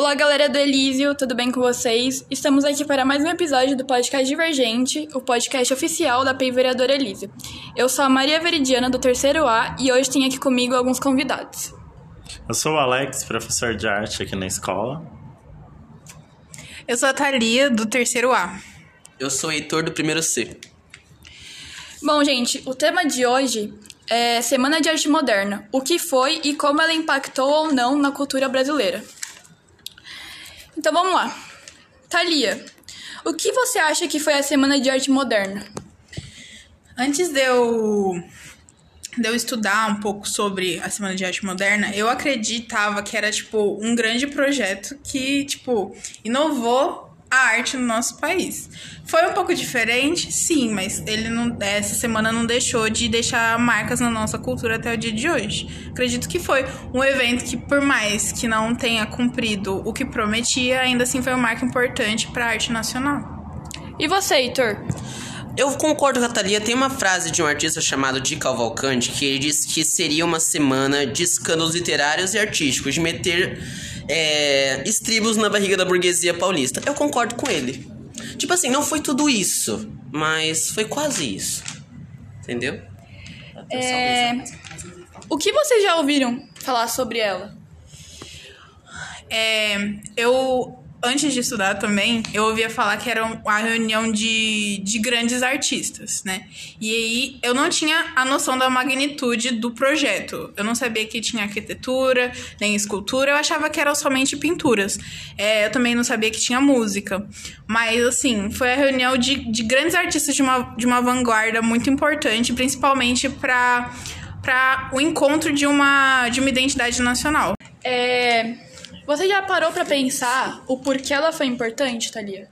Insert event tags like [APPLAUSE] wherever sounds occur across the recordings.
Olá, galera do Elísio, tudo bem com vocês? Estamos aqui para mais um episódio do podcast Divergente, o podcast oficial da PEI Vereadora Elísio. Eu sou a Maria Veridiana, do terceiro A, e hoje tenho aqui comigo alguns convidados. Eu sou o Alex, professor de arte aqui na escola. Eu sou a Thalia, do terceiro A. Eu sou o Heitor, do primeiro C. Bom, gente, o tema de hoje é Semana de Arte Moderna. O que foi e como ela impactou ou não na cultura brasileira. Então vamos lá. Thalia, o que você acha que foi a Semana de Arte Moderna? Antes de eu, de eu estudar um pouco sobre a Semana de Arte Moderna, eu acreditava que era, tipo, um grande projeto que, tipo, inovou a arte no nosso país. Foi um pouco diferente, sim, mas ele não, essa semana não deixou de deixar marcas na nossa cultura até o dia de hoje. Acredito que foi um evento que, por mais que não tenha cumprido o que prometia, ainda assim foi uma marca importante para a arte nacional. E você, Heitor? Eu concordo com a Thalia. Tem uma frase de um artista chamado Di Cavalcante que ele disse que seria uma semana de escândalos literários e artísticos, de meter é, estribos na barriga da burguesia paulista. Eu concordo com ele. Tipo assim, não foi tudo isso, mas foi quase isso. Entendeu? É... O que vocês já ouviram falar sobre ela? É, eu antes de estudar também, eu ouvia falar que era uma reunião de, de grandes artistas, né? E aí eu não tinha a noção da magnitude do projeto. Eu não sabia que tinha arquitetura, nem escultura, eu achava que eram somente pinturas. É, eu também não sabia que tinha música. Mas, assim, foi a reunião de, de grandes artistas de uma, de uma vanguarda muito importante, principalmente para para o encontro de uma, de uma identidade nacional. É, você já parou para pensar o porquê ela foi importante, Thalia?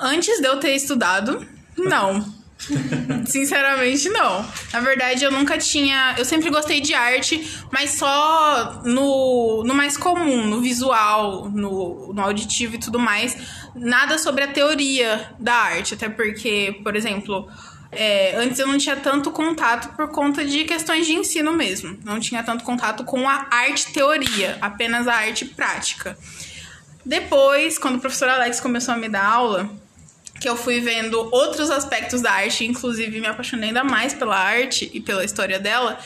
Antes de eu ter estudado, não. [LAUGHS] Sinceramente, não. Na verdade, eu nunca tinha. Eu sempre gostei de arte, mas só no, no mais comum, no visual, no, no auditivo e tudo mais. Nada sobre a teoria da arte. Até porque, por exemplo, é, antes eu não tinha tanto contato por conta de questões de ensino mesmo. Não tinha tanto contato com a arte teoria, apenas a arte prática. Depois, quando o professor Alex começou a me dar aula, que eu fui vendo outros aspectos da arte, inclusive me apaixonei ainda mais pela arte e pela história dela,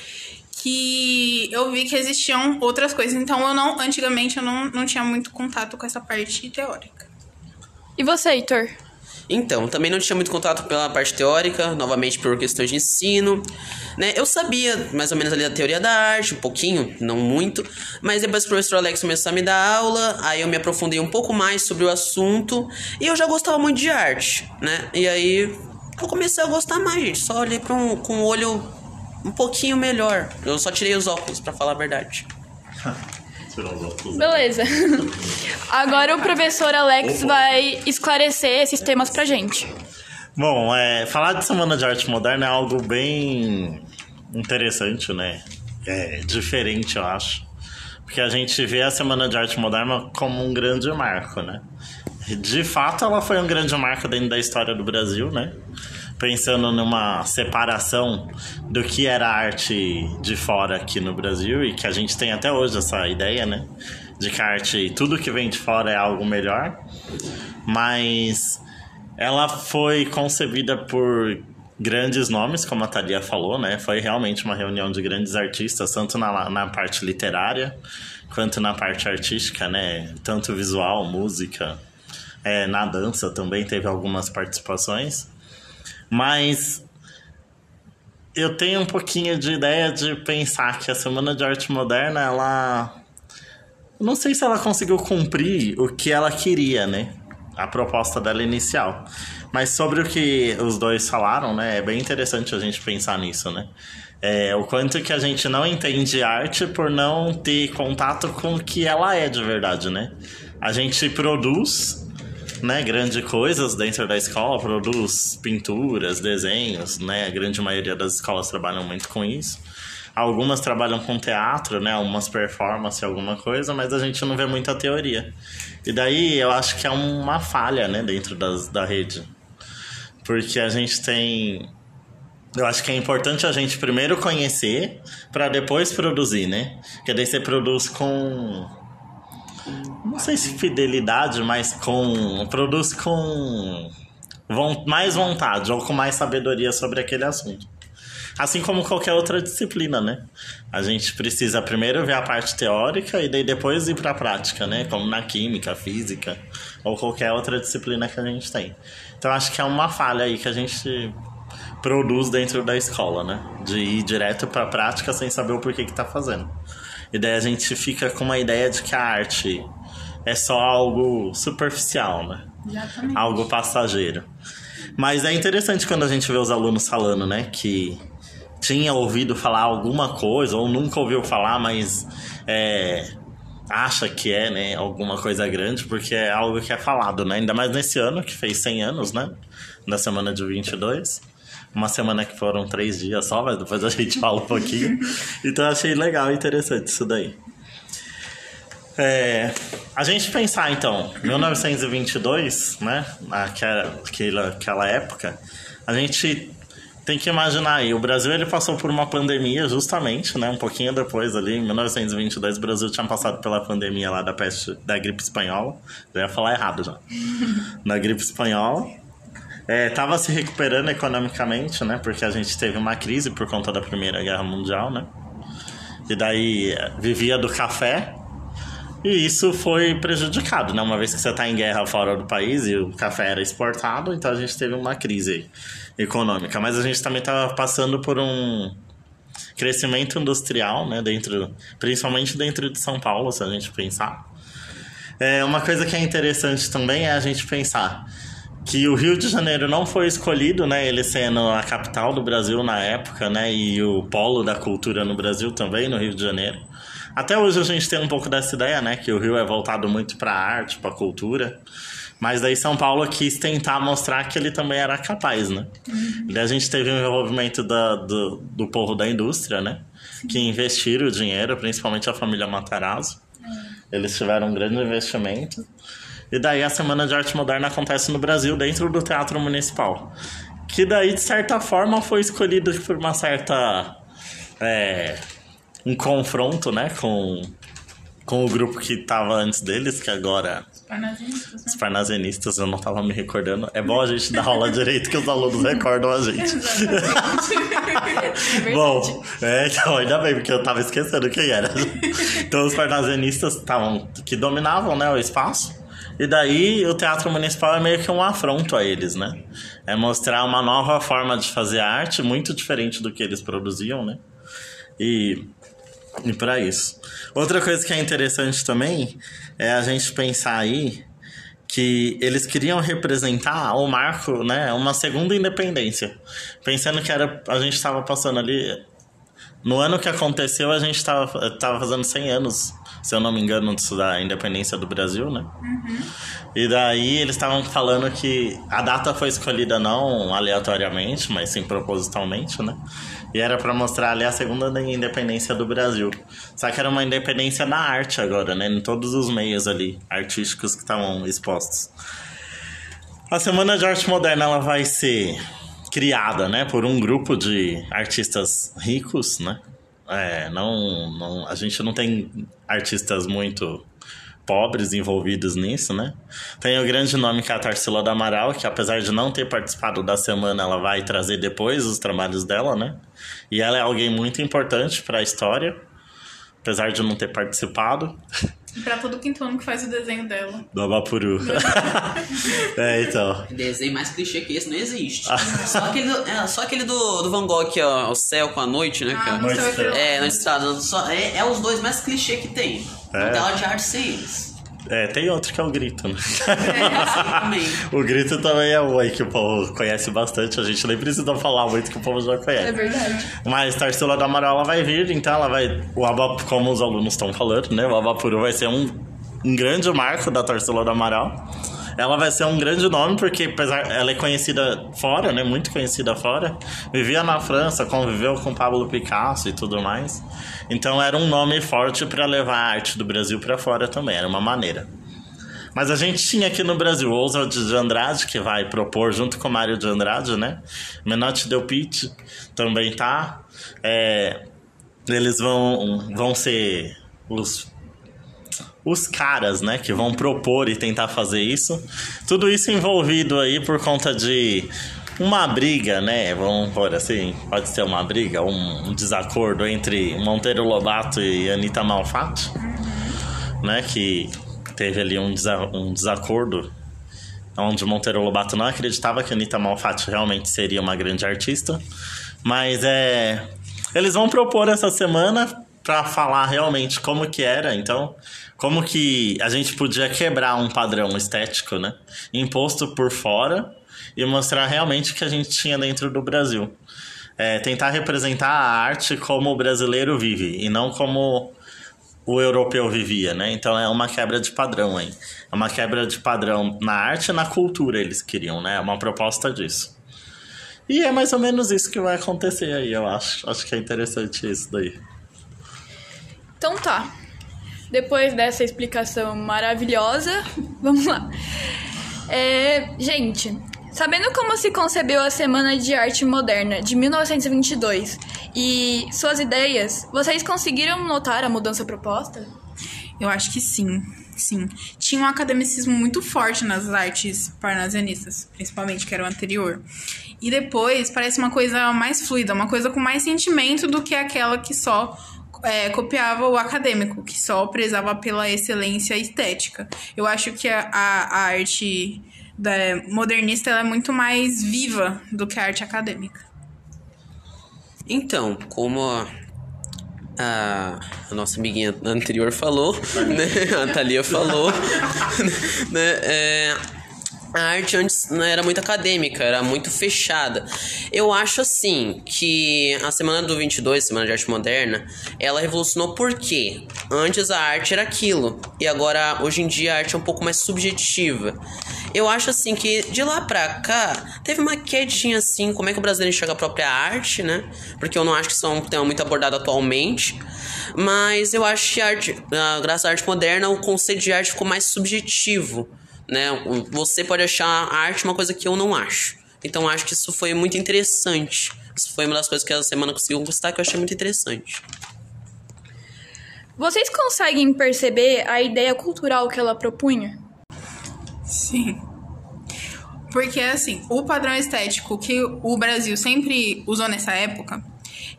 que eu vi que existiam outras coisas. Então eu não, antigamente eu não, não tinha muito contato com essa parte teórica. E você, Heitor? Então, também não tinha muito contato pela parte teórica, novamente por questões de ensino, né? Eu sabia mais ou menos ali da teoria da arte, um pouquinho, não muito, mas depois o professor Alex começou a me dar aula, aí eu me aprofundei um pouco mais sobre o assunto, e eu já gostava muito de arte, né? E aí eu comecei a gostar mais, gente, só olhei para um, com o olho um pouquinho melhor. Eu só tirei os óculos, para falar a verdade. Beleza. [LAUGHS] Agora o professor Alex vai esclarecer esses temas pra gente. Bom, é, falar de Semana de Arte Moderna é algo bem interessante, né? É diferente, eu acho. Porque a gente vê a Semana de Arte Moderna como um grande marco, né? De fato, ela foi um grande marco dentro da história do Brasil, né? Pensando numa separação do que era arte de fora aqui no Brasil e que a gente tem até hoje essa ideia, né? De que a arte, tudo que vem de fora é algo melhor. Mas ela foi concebida por grandes nomes, como a Thalia falou, né? Foi realmente uma reunião de grandes artistas, tanto na, na parte literária quanto na parte artística, né? Tanto visual, música, é, na dança também teve algumas participações. Mas eu tenho um pouquinho de ideia de pensar que a Semana de Arte Moderna, ela. Não sei se ela conseguiu cumprir o que ela queria, né? A proposta dela inicial. Mas sobre o que os dois falaram, né? É bem interessante a gente pensar nisso, né? É, o quanto que a gente não entende arte por não ter contato com o que ela é de verdade, né? A gente produz né, grandes coisas dentro da escola, produz pinturas, desenhos, né? A grande maioria das escolas trabalham muito com isso. Algumas trabalham com teatro, né? Algumas performances, alguma coisa, mas a gente não vê muita teoria. E daí eu acho que é uma falha, né, dentro das, da rede. Porque a gente tem eu acho que é importante a gente primeiro conhecer para depois produzir, né? Porque daí você produz com não sei se fidelidade, mas com produz com mais vontade ou com mais sabedoria sobre aquele assunto. Assim como qualquer outra disciplina, né? A gente precisa primeiro ver a parte teórica e daí depois ir para a prática, né? Como na química, física ou qualquer outra disciplina que a gente tem. Então acho que é uma falha aí que a gente produz dentro da escola, né? De ir direto para a prática sem saber o porquê que tá fazendo. E daí a gente fica com uma ideia de que a arte é só algo superficial, né? Exatamente. Algo passageiro. Mas é interessante quando a gente vê os alunos falando, né? Que tinha ouvido falar alguma coisa, ou nunca ouviu falar, mas é, acha que é, né? Alguma coisa grande, porque é algo que é falado, né? Ainda mais nesse ano, que fez 100 anos, né? Da semana de 22. Uma semana que foram três dias só, mas depois a gente fala um pouquinho. [LAUGHS] Então achei legal e interessante isso daí. É, a gente pensar então, 1922, né? Naquela, aquela, aquela época, a gente tem que imaginar aí, o Brasil ele passou por uma pandemia justamente, né? Um pouquinho depois ali, em 1922, o Brasil tinha passado pela pandemia lá da peste, da gripe espanhola. Já ia falar errado já. [LAUGHS] da gripe espanhola. É, tava se recuperando economicamente, né? Porque a gente teve uma crise por conta da Primeira Guerra Mundial, né? E daí vivia do café, e isso foi prejudicado, né? Uma vez que você está em guerra fora do país e o café era exportado, então a gente teve uma crise econômica. Mas a gente também estava passando por um crescimento industrial, né? Dentro, principalmente dentro de São Paulo, se a gente pensar. É, uma coisa que é interessante também é a gente pensar que o Rio de Janeiro não foi escolhido, né? Ele sendo a capital do Brasil na época, né? E o polo da cultura no Brasil também, no Rio de Janeiro. Até hoje a gente tem um pouco dessa ideia, né? Que o Rio é voltado muito para a arte, para a cultura. Mas daí São Paulo quis tentar mostrar que ele também era capaz, né? Uhum. Daí a gente teve um envolvimento da, do, do povo da indústria, né? Sim. Que investiram o dinheiro, principalmente a família Matarazzo. É. Eles tiveram um grande investimento. E daí a Semana de Arte Moderna acontece no Brasil, dentro do Teatro Municipal. Que daí, de certa forma, foi escolhido por uma certa... É, um confronto, né, com, com o grupo que tava antes deles, que agora. Os parnasianistas. Né? Os parnasianistas, eu não tava me recordando. É bom a gente dar aula direito que os alunos recordam a gente. é [LAUGHS] bom, é, então, ainda bem, porque eu tava esquecendo quem era. Então, os parnasianistas estavam. que dominavam, né, o espaço. E daí o teatro municipal é meio que um afronto a eles, né? É mostrar uma nova forma de fazer arte, muito diferente do que eles produziam, né? E e para isso. Outra coisa que é interessante também é a gente pensar aí que eles queriam representar o marco, né, uma segunda independência. Pensando que era a gente estava passando ali no ano que aconteceu, a gente estava tava fazendo 100 anos, se eu não me engano, da independência do Brasil, né? Uhum. E daí eles estavam falando que a data foi escolhida não aleatoriamente, mas sim propositalmente, né? E era para mostrar ali a segunda independência do Brasil. Só que era uma independência na arte agora, né? Em todos os meios ali artísticos que estavam expostos. A Semana de Arte Moderna ela vai ser criada, né, por um grupo de artistas ricos, né? É, não, não, a gente não tem artistas muito pobres envolvidos nisso, né? Tem o grande nome que é a Tarsila do Amaral, que apesar de não ter participado da semana, ela vai trazer depois os trabalhos dela, né? E ela é alguém muito importante para a história, apesar de não ter participado. Pra todo quinto ano que faz o desenho dela. Do Abapuru. [LAUGHS] é, então. Desenho mais clichê que esse não existe. só aquele, do, é, só aquele do, do Van Gogh, que é o céu com a noite, né? Ah, noite é, noite estrada. É, é os dois mais clichê que tem. É. Não tem aula de arte sem eles. É, tem outro que é o grito, né? É, [LAUGHS] o grito também é um aí que o povo conhece bastante. A gente nem precisa falar muito que o povo já conhece. É verdade. Mas Tarsila da Amaral vai vir, então ela vai. O como os alunos estão falando, né? O Abapuru vai ser um, um grande marco da Tarsila da Amaral. Ela vai ser um grande nome porque apesar ela é conhecida fora, né, muito conhecida fora. Vivia na França, conviveu com Pablo Picasso e tudo mais. Então era um nome forte para levar a arte do Brasil para fora também, era uma maneira. Mas a gente tinha aqui no Brasil Oswald de Andrade, que vai propor junto com Mário de Andrade, né? Menotti Del Pitt também tá. É, eles vão, vão ser os os caras, né, que vão propor e tentar fazer isso. Tudo isso envolvido aí por conta de uma briga, né? Vamos por assim, pode ser uma briga, um, um desacordo entre Monteiro Lobato e Anitta Malfatti, né? Que teve ali um, desa um desacordo onde Monteiro Lobato não acreditava que Anitta Malfatti realmente seria uma grande artista, mas é eles vão propor essa semana para falar realmente como que era, então como que a gente podia quebrar um padrão estético, né? Imposto por fora e mostrar realmente o que a gente tinha dentro do Brasil. É, tentar representar a arte como o brasileiro vive e não como o europeu vivia, né? Então é uma quebra de padrão aí. É uma quebra de padrão na arte e na cultura eles queriam, né? É uma proposta disso. E é mais ou menos isso que vai acontecer aí, eu acho. Acho que é interessante isso daí. Então tá. Depois dessa explicação maravilhosa, [LAUGHS] vamos lá. É, gente, Sabendo como se concebeu a Semana de Arte Moderna de 1922 e suas ideias, vocês conseguiram notar a mudança proposta? Eu acho que sim, sim. Tinha um academicismo muito forte nas artes parnasianistas, principalmente, que era o anterior. E depois parece uma coisa mais fluida, uma coisa com mais sentimento do que aquela que só é, copiava o acadêmico, que só prezava pela excelência estética. Eu acho que a, a, a arte modernista é muito mais viva do que a arte acadêmica. Então, como a, a nossa amiguinha anterior falou, né? A Thalia falou, [LAUGHS] né? É, a arte antes não era muito acadêmica, era muito fechada. Eu acho assim que a semana do 22, Semana de Arte Moderna, ela revolucionou porque antes a arte era aquilo e agora hoje em dia a arte é um pouco mais subjetiva. Eu acho assim que de lá pra cá teve uma quedinha assim, como é que o brasileiro enxerga a própria arte, né? Porque eu não acho que isso é um tema muito abordado atualmente. Mas eu acho que a arte, graças à arte moderna, o conceito de arte ficou mais subjetivo né? Você pode achar a arte uma coisa que eu não acho. Então acho que isso foi muito interessante. Isso foi uma das coisas que a semana conseguiu conquistar que eu achei muito interessante. Vocês conseguem perceber a ideia cultural que ela propunha? Sim. Porque, assim, o padrão estético que o Brasil sempre usou nessa época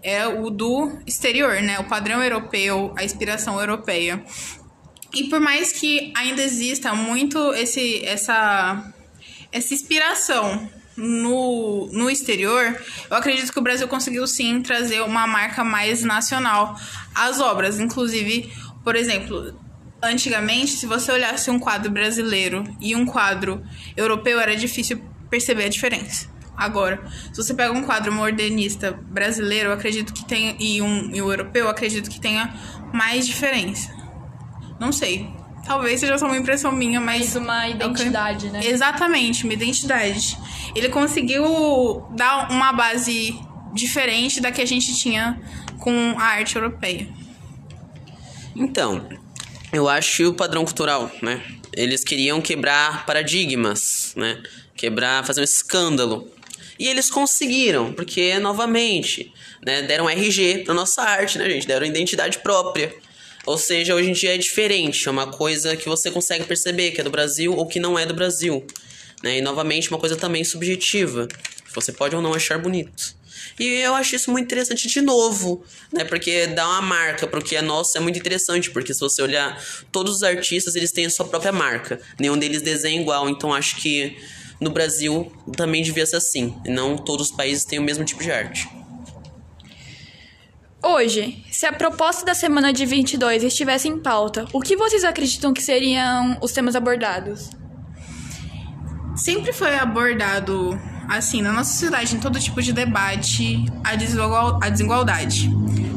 é o do exterior, né? O padrão europeu, a inspiração europeia. E por mais que ainda exista muito esse, essa, essa inspiração no, no exterior, eu acredito que o Brasil conseguiu sim trazer uma marca mais nacional às obras. Inclusive, por exemplo, antigamente, se você olhasse um quadro brasileiro e um quadro europeu, era difícil perceber a diferença. Agora, se você pega um quadro modernista brasileiro, acredito que tenha e um, e um europeu, eu acredito que tenha mais diferença. Não sei. Talvez seja só uma impressão minha, mas. Mais uma identidade, né? Exatamente, uma identidade. Ele conseguiu dar uma base diferente da que a gente tinha com a arte europeia. Então, eu acho que o padrão cultural, né? Eles queriam quebrar paradigmas, né? Quebrar, fazer um escândalo. E eles conseguiram, porque, novamente, né, deram RG pra nossa arte, né, gente? Deram identidade própria. Ou seja, hoje em dia é diferente, é uma coisa que você consegue perceber que é do Brasil ou que não é do Brasil. Né? E novamente, uma coisa também subjetiva. Você pode ou não achar bonito. E eu acho isso muito interessante de novo, né? Porque dá uma marca o que é nosso é muito interessante, porque se você olhar todos os artistas, eles têm a sua própria marca. Nenhum deles desenha igual, então acho que no Brasil também devia ser assim, e não todos os países têm o mesmo tipo de arte. Hoje, se a proposta da semana de 22 estivesse em pauta, o que vocês acreditam que seriam os temas abordados? Sempre foi abordado, assim, na nossa sociedade, em todo tipo de debate, a, desigual, a desigualdade.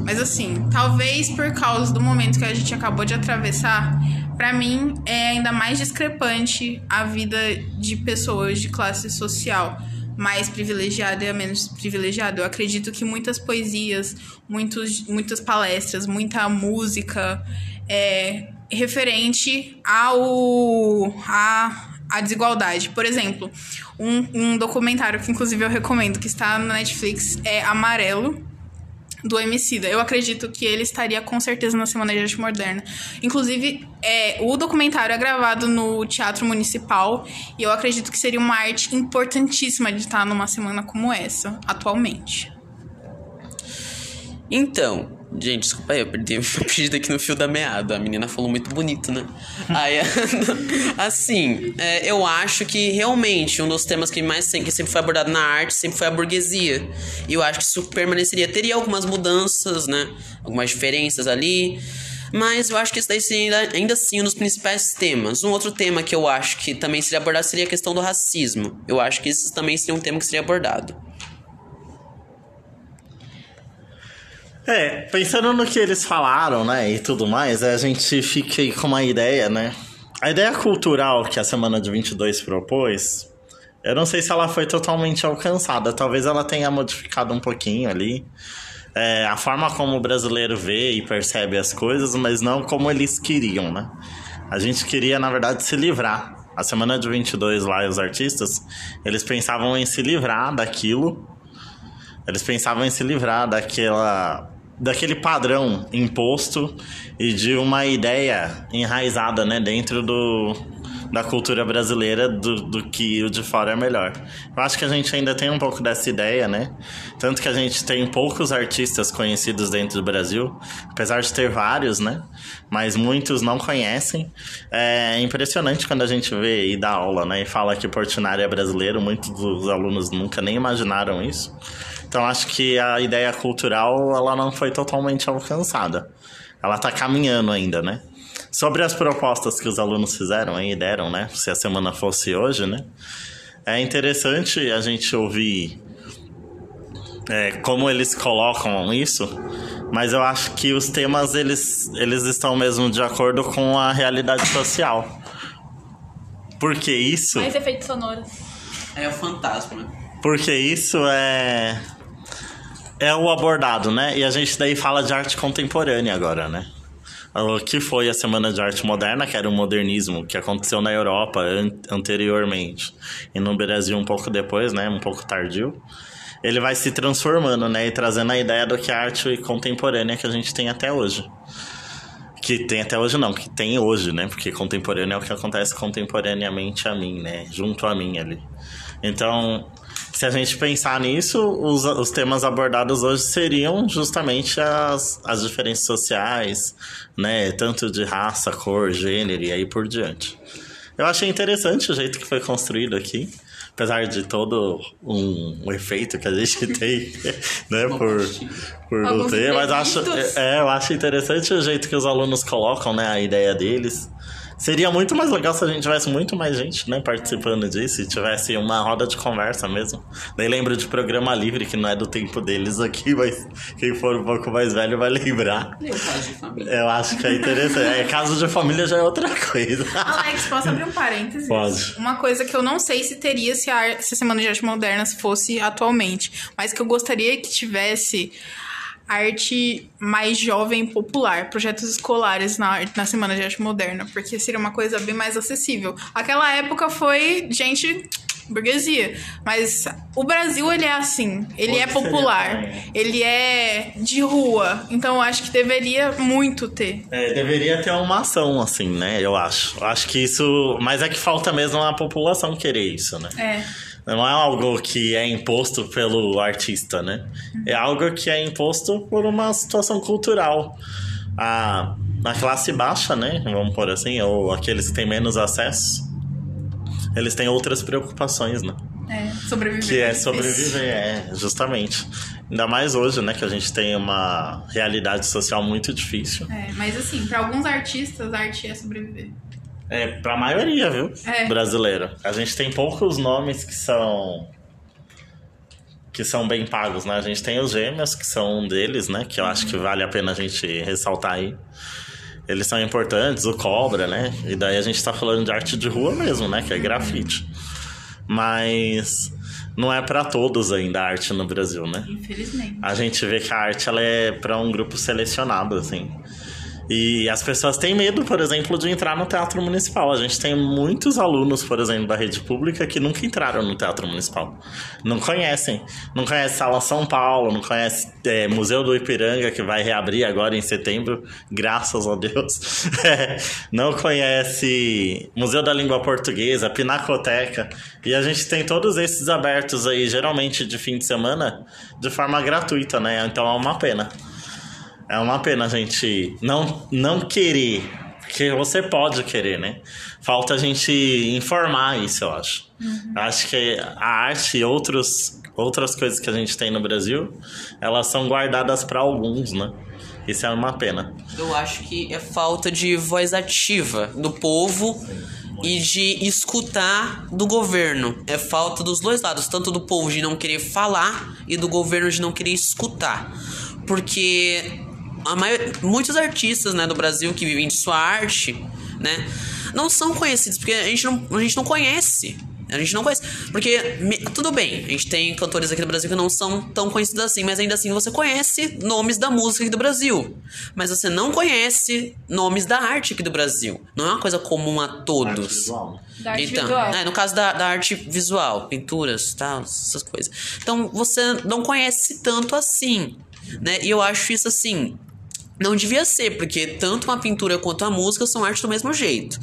Mas, assim, talvez por causa do momento que a gente acabou de atravessar, para mim é ainda mais discrepante a vida de pessoas de classe social mais privilegiado e a menos privilegiado. Eu acredito que muitas poesias, muitos, muitas palestras, muita música é referente ao a, a desigualdade. Por exemplo, um, um documentário que inclusive eu recomendo, que está no Netflix, é Amarelo. Do Emicida. Eu acredito que ele estaria com certeza na Semana de Arte Moderna. Inclusive, é, o documentário é gravado no Teatro Municipal e eu acredito que seria uma arte importantíssima de estar numa semana como essa, atualmente. Então, gente, desculpa aí, eu perdi, [LAUGHS] eu perdi aqui no fio da meada. A menina falou muito bonito, né? Aí, [LAUGHS] assim, é, eu acho que realmente um dos temas que mais que sempre foi abordado na arte sempre foi a burguesia. E eu acho que isso permaneceria. Teria algumas mudanças, né? Algumas diferenças ali. Mas eu acho que isso daí seria ainda, ainda assim um dos principais temas. Um outro tema que eu acho que também seria abordado seria a questão do racismo. Eu acho que isso também seria um tema que seria abordado. É, pensando no que eles falaram, né, e tudo mais, a gente fica com uma ideia, né? A ideia cultural que a Semana de 22 propôs, eu não sei se ela foi totalmente alcançada. Talvez ela tenha modificado um pouquinho ali. É, a forma como o brasileiro vê e percebe as coisas, mas não como eles queriam, né? A gente queria, na verdade, se livrar. A Semana de 22 lá, os artistas, eles pensavam em se livrar daquilo eles pensavam em se livrar daquela daquele padrão imposto e de uma ideia enraizada né, dentro do, da cultura brasileira do, do que o de fora é melhor. Eu acho que a gente ainda tem um pouco dessa ideia, né? Tanto que a gente tem poucos artistas conhecidos dentro do Brasil, apesar de ter vários, né? Mas muitos não conhecem. É impressionante quando a gente vê e dá aula, né? E fala que Portinari é brasileiro, muitos dos alunos nunca nem imaginaram isso. Então acho que a ideia cultural ela não foi totalmente alcançada. Ela está caminhando ainda, né? Sobre as propostas que os alunos fizeram e deram, né? Se a semana fosse hoje, né? É interessante a gente ouvir é, como eles colocam isso, mas eu acho que os temas eles, eles estão mesmo de acordo com a realidade social. Porque isso. Mais efeitos sonoros. É o fantasma. Porque isso é é o abordado, né? E a gente daí fala de arte contemporânea agora, né? O que foi a Semana de Arte Moderna, que era o modernismo que aconteceu na Europa an anteriormente e no Brasil um pouco depois, né? Um pouco tardio. Ele vai se transformando, né? E trazendo a ideia do que a arte contemporânea que a gente tem até hoje. Que tem até hoje não, que tem hoje, né? Porque contemporâneo é o que acontece contemporaneamente a mim, né? Junto a mim ali. Então, se a gente pensar nisso, os, os temas abordados hoje seriam justamente as, as diferenças sociais, né? Tanto de raça, cor, gênero e aí por diante. Eu achei interessante o jeito que foi construído aqui. Apesar de todo um, um efeito que a gente [LAUGHS] tem, né, por, por não ter, mas acho, é, eu acho interessante o jeito que os alunos colocam, né, a ideia deles. Seria muito mais legal se a gente tivesse muito mais gente, né, participando disso e tivesse uma roda de conversa mesmo. Daí lembro de programa livre, que não é do tempo deles aqui, [LAUGHS] mas quem for um pouco mais velho vai lembrar. Meu caso de família. Eu acho que é interessante. É, caso de família já é outra coisa. Alex, posso abrir um parênteses? Pode. Uma coisa que eu não sei se teria se a, se a Semana de Arte Moderna fosse atualmente, mas que eu gostaria que tivesse arte mais jovem popular, projetos escolares na, na Semana de Arte Moderna, porque seria uma coisa bem mais acessível. Aquela época foi gente burguesia, mas o Brasil ele é assim, ele Hoje é popular, seria, ele é de rua, então eu acho que deveria muito ter. É, deveria ter uma ação, assim, né? Eu acho. Eu acho que isso. Mas é que falta mesmo a população querer isso, né? É. Não é algo que é imposto pelo artista, né? É algo que é imposto por uma situação cultural. A, a classe baixa, né? Vamos por assim, ou aqueles que têm menos acesso, eles têm outras preocupações, né? É, sobreviver. Que é sobreviver, é, justamente. Ainda mais hoje, né? Que a gente tem uma realidade social muito difícil. É, mas assim, para alguns artistas, arte é sobreviver. É, pra maioria, viu? É. Brasileira. A gente tem poucos nomes que são. que são bem pagos, né? A gente tem os gêmeos, que são um deles, né? Que eu acho que vale a pena a gente ressaltar aí. Eles são importantes, o Cobra, né? E daí a gente tá falando de arte de rua mesmo, né? Que é grafite. Mas não é para todos ainda a arte no Brasil, né? Infelizmente. A gente vê que a arte ela é para um grupo selecionado, assim. E as pessoas têm medo, por exemplo, de entrar no teatro municipal. A gente tem muitos alunos, por exemplo, da rede pública que nunca entraram no teatro municipal. Não conhecem. Não conhece Sala São Paulo, não conhece é, Museu do Ipiranga, que vai reabrir agora em setembro, graças a Deus. É, [LAUGHS] não conhece Museu da Língua Portuguesa, Pinacoteca. E a gente tem todos esses abertos aí, geralmente de fim de semana, de forma gratuita, né? Então é uma pena. É uma pena a gente não, não querer, porque você pode querer, né? Falta a gente informar isso, eu acho. Uhum. Acho que a arte e outros, outras coisas que a gente tem no Brasil, elas são guardadas para alguns, né? Isso é uma pena. Eu acho que é falta de voz ativa do povo e de escutar do governo. É falta dos dois lados, tanto do povo de não querer falar e do governo de não querer escutar. Porque a maior, muitos artistas né, do Brasil que vivem de sua arte, né, não são conhecidos, porque a gente não, a gente não conhece. A gente não conhece. Porque, me, tudo bem, a gente tem cantores aqui do Brasil que não são tão conhecidos assim, mas ainda assim você conhece nomes da música aqui do Brasil. Mas você não conhece nomes da arte aqui do Brasil. Não é uma coisa comum a todos. Da arte então, visual. É, no caso da, da arte visual, pinturas, tal, essas coisas. Então você não conhece tanto assim. Né? E eu acho isso assim não devia ser, porque tanto uma pintura quanto a música são artes do mesmo jeito.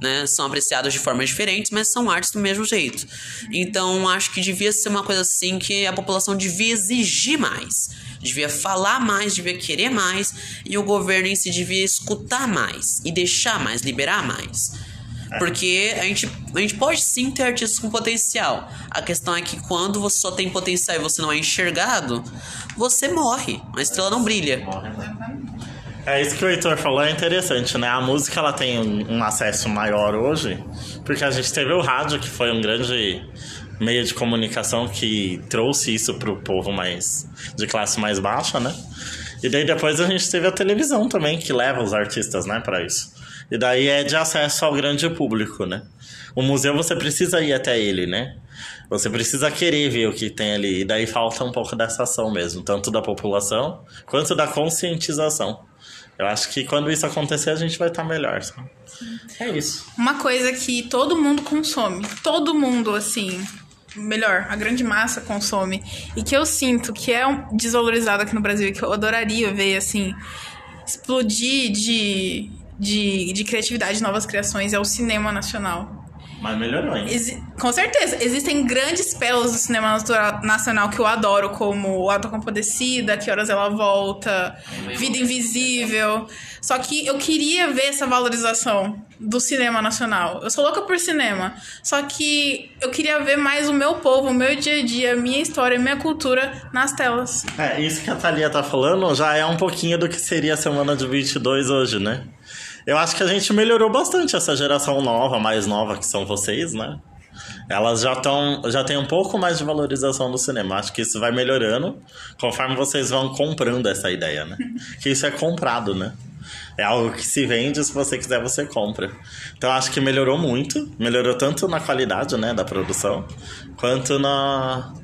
Né? São apreciadas de formas diferentes, mas são artes do mesmo jeito. Então, acho que devia ser uma coisa assim que a população devia exigir mais. Devia falar mais, devia querer mais, e o governo em si devia escutar mais, e deixar mais, liberar mais. Porque a gente, a gente pode sim ter artistas com potencial. A questão é que quando você só tem potencial e você não é enxergado, você morre. A estrela não brilha. É isso que o Heitor falou, é interessante, né? A música ela tem um, acesso maior hoje, porque a gente teve o rádio, que foi um grande meio de comunicação que trouxe isso pro povo mais de classe mais baixa, né? E daí depois a gente teve a televisão também, que leva os artistas, né, para isso. E daí é de acesso ao grande público, né? O museu você precisa ir até ele, né? Você precisa querer ver o que tem ali. E daí falta um pouco dessa ação mesmo, tanto da população quanto da conscientização. Eu acho que quando isso acontecer, a gente vai estar melhor. Sabe? É isso. Uma coisa que todo mundo consome. Todo mundo, assim. Melhor, a grande massa consome. E que eu sinto que é um desvalorizado aqui no Brasil. E que eu adoraria ver, assim. Explodir de, de, de criatividade, novas criações. É o cinema nacional. Mas melhorou, hein? Exi com certeza. Existem grandes pérolas do cinema nacional que eu adoro, como O Auto Compadecida, Que Horas Ela Volta, Vida Invisível. Só que eu queria ver essa valorização do cinema nacional. Eu sou louca por cinema. Só que eu queria ver mais o meu povo, o meu dia a dia, a minha história, a minha cultura nas telas. É, isso que a Thalia tá falando já é um pouquinho do que seria a semana de 22 hoje, né? Eu acho que a gente melhorou bastante essa geração nova, mais nova que são vocês, né? Elas já estão, já tem um pouco mais de valorização do cinema. Acho que isso vai melhorando conforme vocês vão comprando essa ideia, né? [LAUGHS] Que isso é comprado, né? É algo que se vende, se você quiser, você compra. Então acho que melhorou muito. Melhorou tanto na qualidade, né, da produção, quanto na,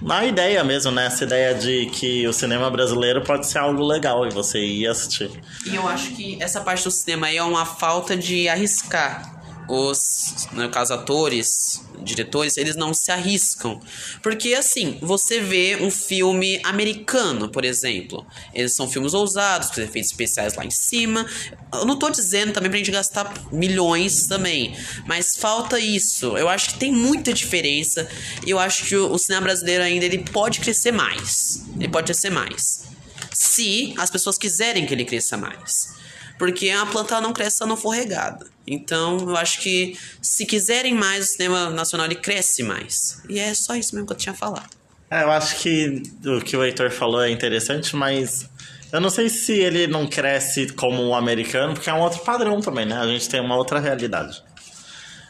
na ideia mesmo, né? Essa ideia de que o cinema brasileiro pode ser algo legal e você ir assistir. E eu acho que essa parte do cinema aí é uma falta de arriscar. Os, no caso, atores, diretores, eles não se arriscam. Porque, assim, você vê um filme americano, por exemplo. Eles são filmes ousados, com efeitos especiais lá em cima. Eu não tô dizendo também pra gente gastar milhões também. Mas falta isso. Eu acho que tem muita diferença. E eu acho que o, o cinema brasileiro ainda ele pode crescer mais. Ele pode crescer mais. Se as pessoas quiserem que ele cresça mais. Porque a planta não cresce se não for regada. Então, eu acho que se quiserem mais, o cinema nacional ele cresce mais. E é só isso mesmo que eu tinha a falar. É, eu acho que o que o Heitor falou é interessante, mas eu não sei se ele não cresce como o americano, porque é um outro padrão também, né? A gente tem uma outra realidade.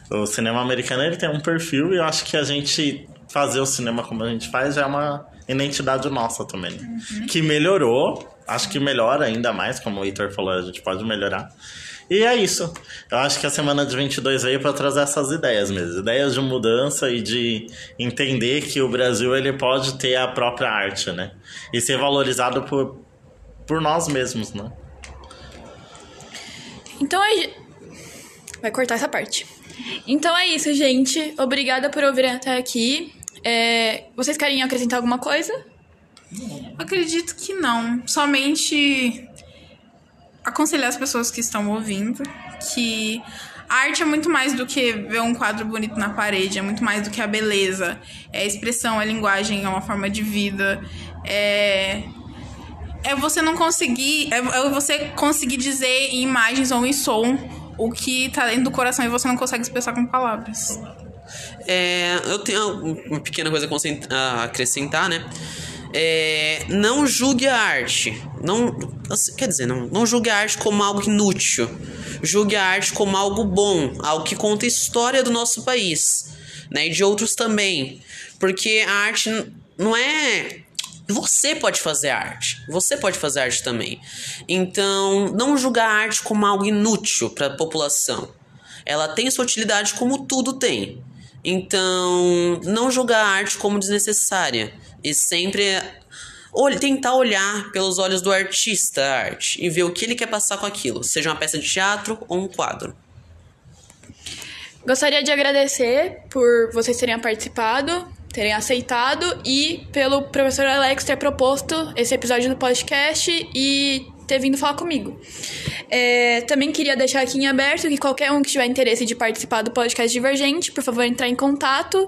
O cinema americano ele tem um perfil e eu acho que a gente fazer o cinema como a gente faz já é uma identidade nossa também. né? Que melhorou, acho que melhora ainda mais, como o Heitor falou, a gente pode melhorar. E é isso. Eu acho que a semana de 22 veio para trazer essas ideias mesmo, ideias de mudança e de entender que o Brasil ele pode ter a própria arte, né? E ser valorizado por por nós mesmos, né? Então é. Vai cortar essa parte. Então é isso, gente. Obrigada por ouvirem até aqui. É, Vocês querem acrescentar alguma coisa? Acredito que não. Somente aconselhar as pessoas que estão ouvindo que a arte é muito mais do que ver um quadro bonito na parede, é muito mais do que a beleza. É a expressão, é a linguagem, é uma forma de vida. É é você não conseguir, é é você conseguir dizer em imagens ou em som o que tá dentro do coração e você não consegue expressar com palavras. É, eu tenho uma pequena coisa a acrescentar, né? É, não julgue a arte. Não, assim, quer dizer, não, não julgue a arte como algo inútil. Julgue a arte como algo bom, algo que conta a história do nosso país, né? E de outros também. Porque a arte não é você pode fazer arte. Você pode fazer arte também. Então, não julgar a arte como algo inútil para a população. Ela tem sua utilidade como tudo tem. Então, não julgar a arte como desnecessária. E sempre olhe- tentar olhar pelos olhos do artista a arte e ver o que ele quer passar com aquilo, seja uma peça de teatro ou um quadro. Gostaria de agradecer por vocês terem participado, terem aceitado e pelo professor Alex ter proposto esse episódio do podcast e ter vindo falar comigo. É, também queria deixar aqui em aberto que qualquer um que tiver interesse de participar do podcast Divergente, por favor, entrar em contato.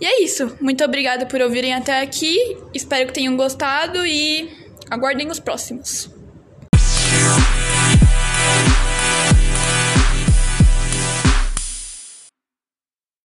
E é isso. Muito obrigada por ouvirem até aqui. Espero que tenham gostado e aguardem os próximos.